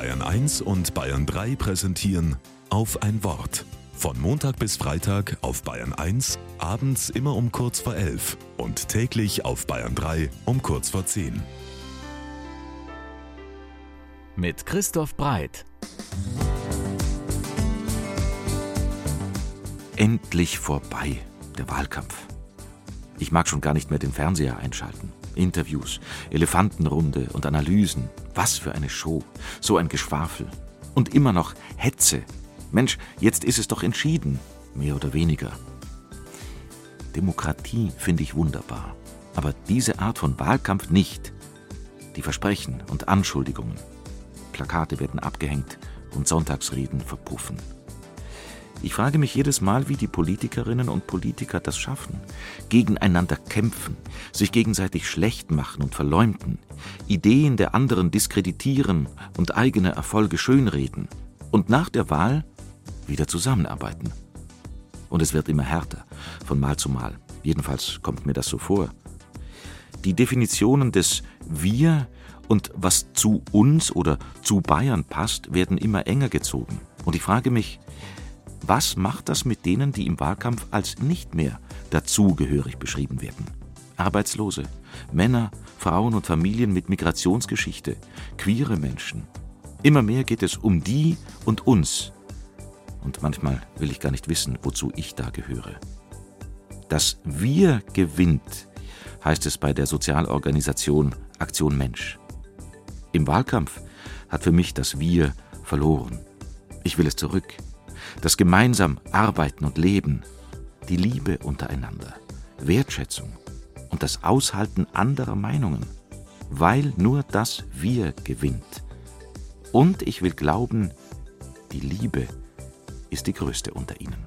Bayern 1 und Bayern 3 präsentieren auf ein Wort. Von Montag bis Freitag auf Bayern 1, abends immer um kurz vor 11 und täglich auf Bayern 3 um kurz vor 10. Mit Christoph Breit. Endlich vorbei, der Wahlkampf. Ich mag schon gar nicht mehr den Fernseher einschalten. Interviews, Elefantenrunde und Analysen. Was für eine Show. So ein Geschwafel. Und immer noch Hetze. Mensch, jetzt ist es doch entschieden. Mehr oder weniger. Demokratie finde ich wunderbar. Aber diese Art von Wahlkampf nicht. Die Versprechen und Anschuldigungen. Plakate werden abgehängt und Sonntagsreden verpuffen. Ich frage mich jedes Mal, wie die Politikerinnen und Politiker das schaffen. Gegeneinander kämpfen, sich gegenseitig schlecht machen und verleumden, Ideen der anderen diskreditieren und eigene Erfolge schönreden und nach der Wahl wieder zusammenarbeiten. Und es wird immer härter, von Mal zu Mal. Jedenfalls kommt mir das so vor. Die Definitionen des Wir und was zu uns oder zu Bayern passt, werden immer enger gezogen. Und ich frage mich, was macht das mit denen, die im Wahlkampf als nicht mehr dazugehörig beschrieben werden? Arbeitslose, Männer, Frauen und Familien mit Migrationsgeschichte, queere Menschen. Immer mehr geht es um die und uns. Und manchmal will ich gar nicht wissen, wozu ich da gehöre. Das Wir gewinnt, heißt es bei der Sozialorganisation Aktion Mensch. Im Wahlkampf hat für mich das Wir verloren. Ich will es zurück das gemeinsam Arbeiten und Leben, die Liebe untereinander, Wertschätzung und das Aushalten anderer Meinungen, weil nur das Wir gewinnt. Und ich will glauben, die Liebe ist die größte unter ihnen.